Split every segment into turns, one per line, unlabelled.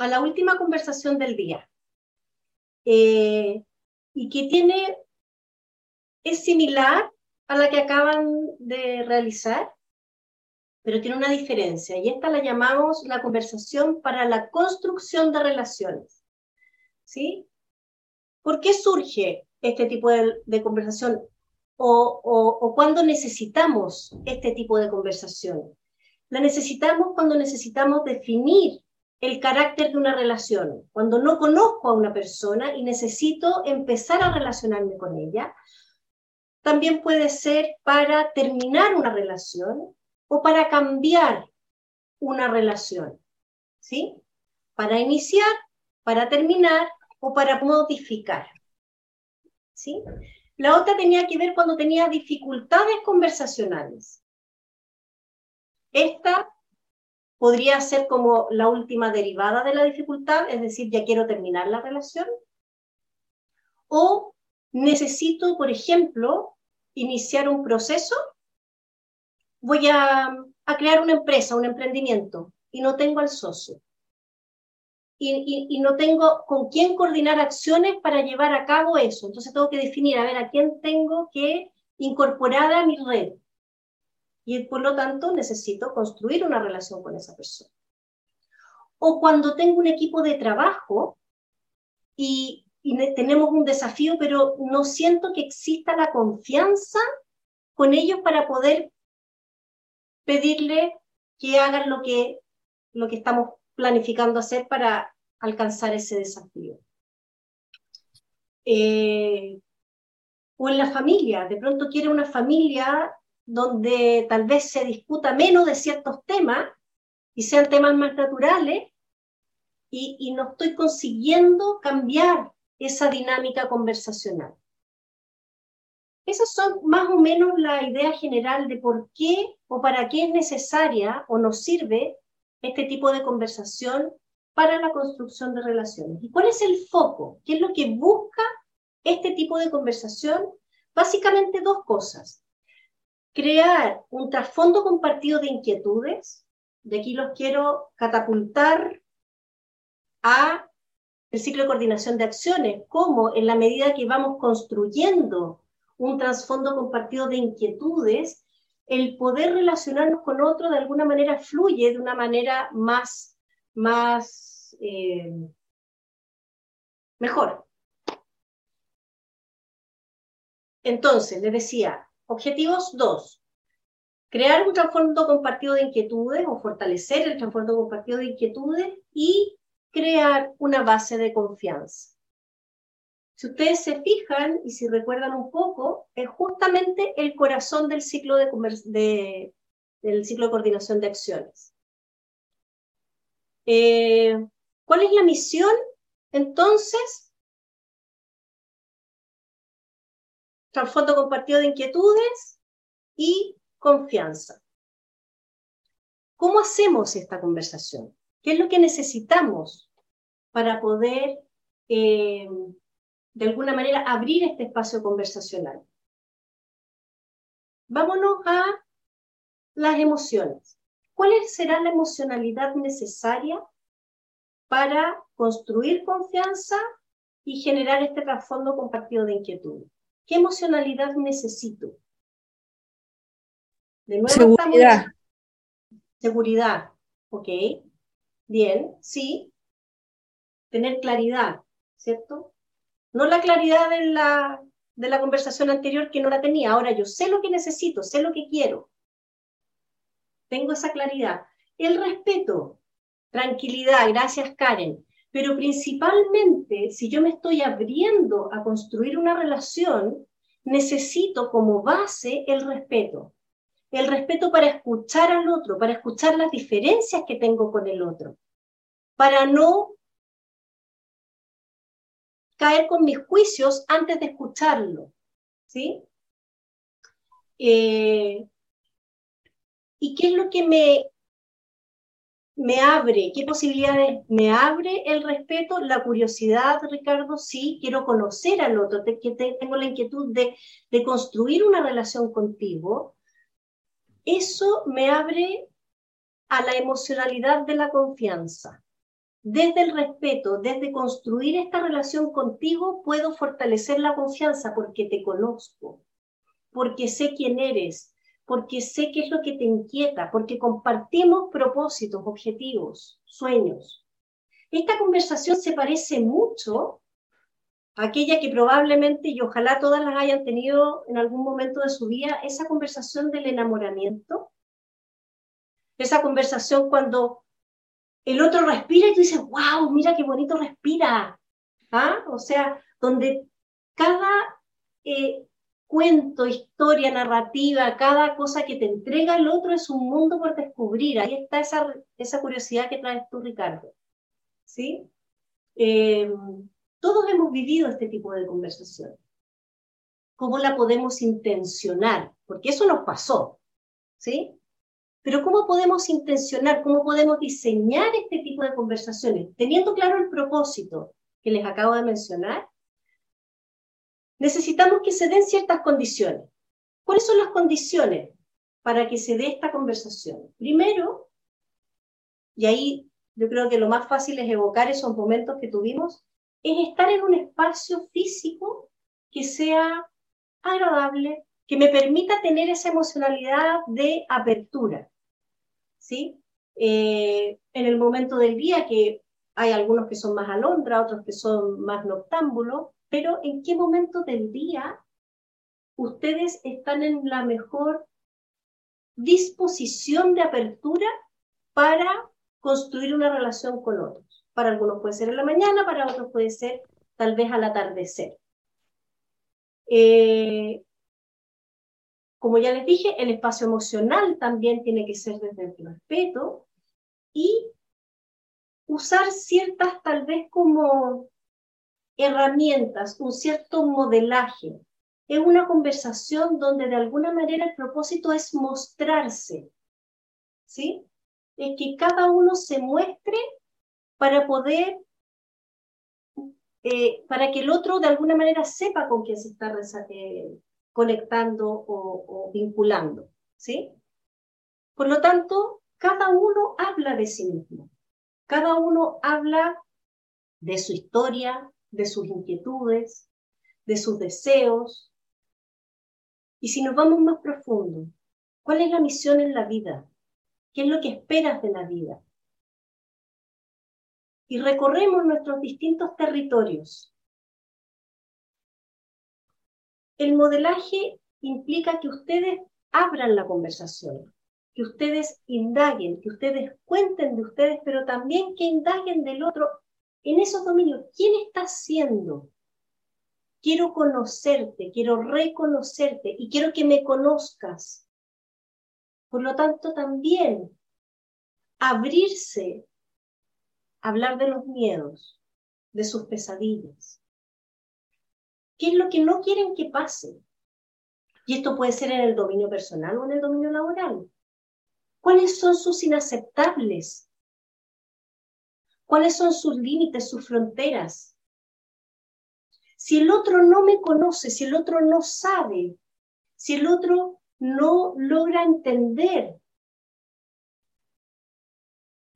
a la última conversación del día. Eh, y que tiene, es similar a la que acaban de realizar, pero tiene una diferencia. Y esta la llamamos la conversación para la construcción de relaciones. ¿Sí? ¿Por qué surge este tipo de, conversación? O, o, cuándo necesitamos este tipo de conversación? La necesitamos cuando necesitamos definir el carácter de una relación. Cuando no conozco a una persona y necesito empezar a relacionarme con ella, también puede ser para terminar una relación o para cambiar una relación. ¿Sí? Para iniciar, para terminar o para modificar. ¿Sí? La otra tenía que ver cuando tenía dificultades conversacionales. Esta podría ser como la última derivada de la dificultad, es decir, ya quiero terminar la relación. O necesito, por ejemplo, iniciar un proceso. Voy a, crear una empresa, un emprendimiento, y no tengo al socio. Y, no tengo con quién coordinar acciones para llevar a cabo eso. Entonces tengo que definir, a ver, a quién tengo que incorporar a mi red y por lo tanto necesito construir una relación con esa persona. O cuando tengo un equipo de trabajo y, tenemos un desafío, pero no siento que exista la confianza con ellos para poder pedirle que hagan lo que, lo que estamos planificando hacer para alcanzar ese desafío. Eh, o en la familia, de pronto quiere una familia donde tal vez se discuta menos de ciertos temas y sean temas más naturales y, no estoy consiguiendo cambiar esa dinámica conversacional. Esas son más o menos la idea general de por qué o para qué es necesaria o nos sirve este tipo de conversación para la construcción de relaciones. ¿Y cuál es el foco? ¿Qué es lo que busca este tipo de conversación? Básicamente dos cosas crear un trasfondo compartido de inquietudes, de aquí los quiero catapultar a el ciclo de coordinación de acciones, como en la medida que vamos construyendo un trasfondo compartido de inquietudes, el poder relacionarnos con otro de alguna manera fluye de una manera más, más eh, mejor. Entonces, les decía, Objetivos 2. Crear un trasfondo compartido de inquietudes o fortalecer el trasfondo compartido de inquietudes y crear una base de confianza. Si ustedes se fijan y si recuerdan un poco, es justamente el corazón del ciclo de, del ciclo de coordinación de acciones. Eh, ¿Cuál es la misión? Entonces, trasfondo compartido de inquietudes y confianza. ¿Cómo hacemos esta conversación? ¿Qué es lo que necesitamos para poder, eh, de alguna manera, abrir este espacio conversacional? Vámonos a las emociones. ¿Cuál será la emocionalidad necesaria para construir confianza y generar este trasfondo compartido de inquietudes? ¿Qué emocionalidad necesito?
De nuevo, seguridad.
seguridad, ok. Bien, sí. Tener claridad, ¿cierto? No la claridad de la, de la conversación anterior que no la tenía. Ahora yo sé lo que necesito, sé lo que quiero. Tengo esa claridad. El respeto, tranquilidad, gracias Karen. Pero principalmente, si yo me estoy abriendo a construir una relación, necesito como base el respeto. El respeto para escuchar al otro, para escuchar las diferencias que tengo con el otro, para no caer con mis juicios antes de escucharlo. ¿Sí? Eh, ¿Y qué es lo que me me abre, qué posibilidades me abre el respeto, la curiosidad, Ricardo, sí, quiero conocer al otro, que tengo la inquietud de, de construir una relación contigo, eso me abre a la emocionalidad de la confianza. desde el respeto, desde construir esta relación contigo, puedo fortalecer la confianza porque te conozco, porque sé quién eres, porque sé qué es lo que te inquieta, porque compartimos propósitos, objetivos, sueños. Esta conversación se parece mucho a aquella que probablemente, y ojalá todas las hayan tenido en algún momento de su vida, esa conversación del enamoramiento, esa conversación cuando el otro respira y tú dices, wow, mira qué bonito respira. ¿Ah? O sea, donde cada eh, cuento, historia, narrativa, cada cosa que te entrega el otro es un mundo por descubrir. Ahí está esa, esa curiosidad que traes tú, Ricardo. ¿Sí? Eh, todos hemos vivido este tipo de conversación. ¿Cómo la podemos intencionar? Porque eso nos pasó. ¿Sí? Pero ¿cómo podemos intencionar, cómo podemos diseñar este tipo de conversaciones? Teniendo claro el propósito que les acabo de mencionar, necesitamos que se den ciertas condiciones. ¿Cuáles son las condiciones para que se dé esta conversación? Primero, y ahí yo creo que lo más fácil es evocar esos momentos que tuvimos, es estar en un espacio físico que sea agradable, que me permita tener esa emocionalidad de apertura. ¿sí? Eh, en el momento del día, que hay algunos que son más alondra, otros que son más noctámbulos, pero ¿en qué momento del día ustedes están en la mejor disposición de apertura para construir una relación con otros? Para algunos puede ser en la mañana, para otros puede ser tal vez al atardecer. Eh, como ya les dije, el espacio emocional también tiene que ser desde el respeto y usar ciertas tal vez como herramientas, un cierto modelaje. Es una conversación donde de alguna manera el propósito es mostrarse, ¿sí? Es que cada uno se muestre para poder, eh, para que el otro de alguna manera sepa con quién se está eh, conectando o, vinculando, ¿sí? Por lo tanto, cada uno habla de sí mismo, cada uno habla de su historia, de sus inquietudes, de sus deseos. Y si nos vamos más profundo, ¿cuál es la misión en la vida? ¿Qué es lo que esperas de la vida? Y recorremos nuestros distintos territorios, el modelaje implica que ustedes abran la conversación, que ustedes indaguen, que ustedes cuenten de ustedes, pero también que indaguen del otro en esos dominios. ¿Quién está siendo? Quiero conocerte, quiero reconocerte y quiero que me conozcas. Por lo tanto, también abrirse, hablar de los miedos, de sus pesadillas, ¿Qué es lo que no quieren que pase? Y esto puede ser en el dominio personal o en el dominio laboral. ¿Cuáles son sus inaceptables? ¿Cuáles son sus límites, sus fronteras? Si el otro no me conoce, si el otro no sabe, si el otro no logra entender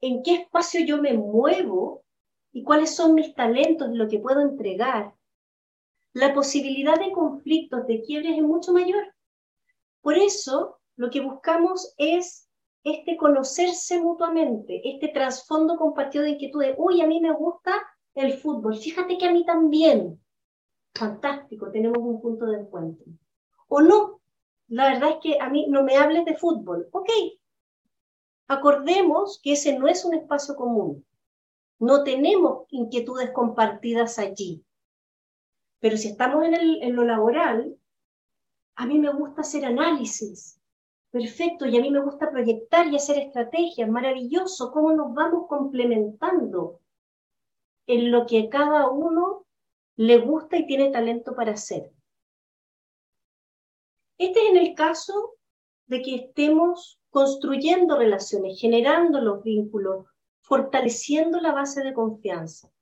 en qué espacio yo me muevo y cuáles son mis talentos, lo que puedo entregar, la posibilidad de conflictos, de quiebres es mucho mayor. Por eso, lo que buscamos es este conocerse mutuamente, este trasfondo compartido de inquietudes. Uy, a mí me gusta el fútbol, fíjate que a mí también. Fantástico, tenemos un punto de encuentro. O no, la verdad es que a mí no me hables de fútbol. Ok, acordemos que ese no es un espacio común. No tenemos inquietudes compartidas allí. Pero si estamos en, lo laboral, a mí me gusta hacer análisis. Perfecto, y a mí me gusta proyectar y hacer estrategias. Maravilloso, cómo nos vamos complementando en lo que cada uno le gusta y tiene talento para hacer. Este es el caso de que estemos construyendo relaciones, generando los vínculos, fortaleciendo la base de confianza.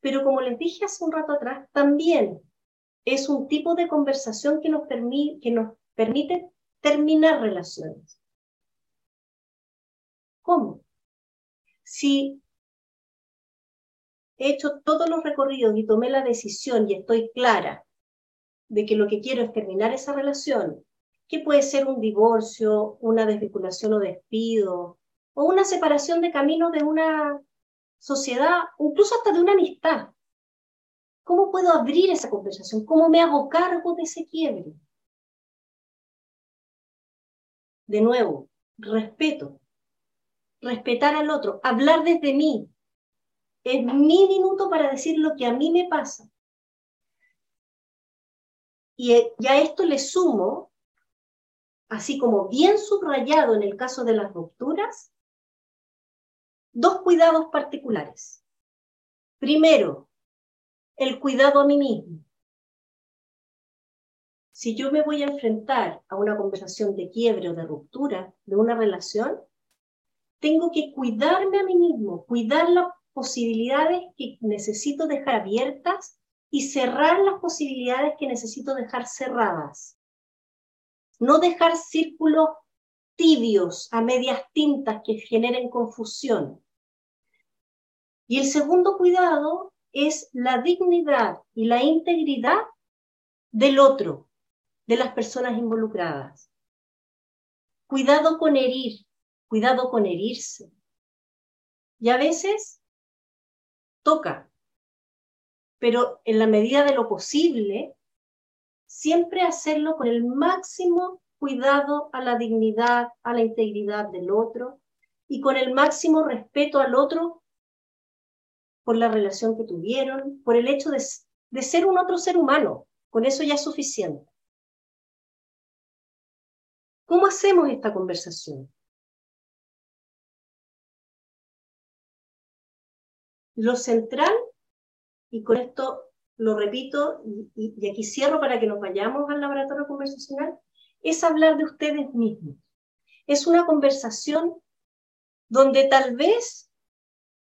Pero como les dije hace un rato atrás, también es un tipo de conversación que nos permite terminar relaciones. ¿Cómo? Si he hecho todos los recorridos y tomé la decisión y estoy clara de que lo que quiero es terminar esa relación, que puede ser un divorcio, una desvinculación o despido, o una separación de camino de una sociedad, incluso hasta de una amistad. ¿Cómo puedo abrir esa conversación? ¿Cómo me hago cargo de ese quiebre? De nuevo, respeto. Respetar al otro, hablar desde mí. Es mi minuto para decir lo que a mí me pasa. Y ya esto le sumo, así como bien subrayado en el caso de las rupturas, dos cuidados particulares. Primero, el cuidado a mí mismo. Si yo me voy a enfrentar a una conversación de quiebre o de ruptura de una relación, tengo que cuidarme a mí mismo, cuidar las posibilidades que necesito dejar abiertas y cerrar las posibilidades que necesito dejar cerradas. No dejar círculos tibios, a medias tintas que generen confusión. Y el segundo cuidado es la dignidad y la integridad del otro, de las personas involucradas. Cuidado con herir, cuidado con herirse. Y a veces toca, pero en la medida de lo posible, siempre hacerlo con el máximo cuidado a la dignidad, a la integridad del otro y con el máximo respeto al otro por la relación que tuvieron, por el hecho de, de ser un otro ser humano. Con eso ya es suficiente. ¿Cómo hacemos esta conversación? Lo central, y con esto lo repito, y, y, aquí cierro para que nos vayamos al laboratorio conversacional, es hablar de ustedes mismos. Es una conversación donde tal vez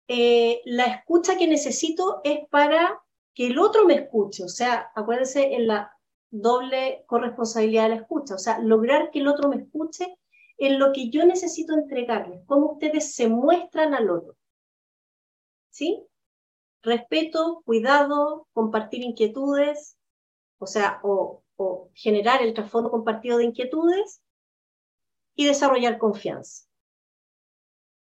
eh, la escucha que necesito es para que el otro me escuche. O sea, acuérdense en la doble corresponsabilidad de la escucha. O sea, lograr que el otro me escuche en lo que yo necesito entregarles, cómo ustedes se muestran al otro. ¿Sí? Respeto, cuidado, compartir inquietudes, o sea, o o generar el trasfondo compartido de inquietudes y desarrollar confianza.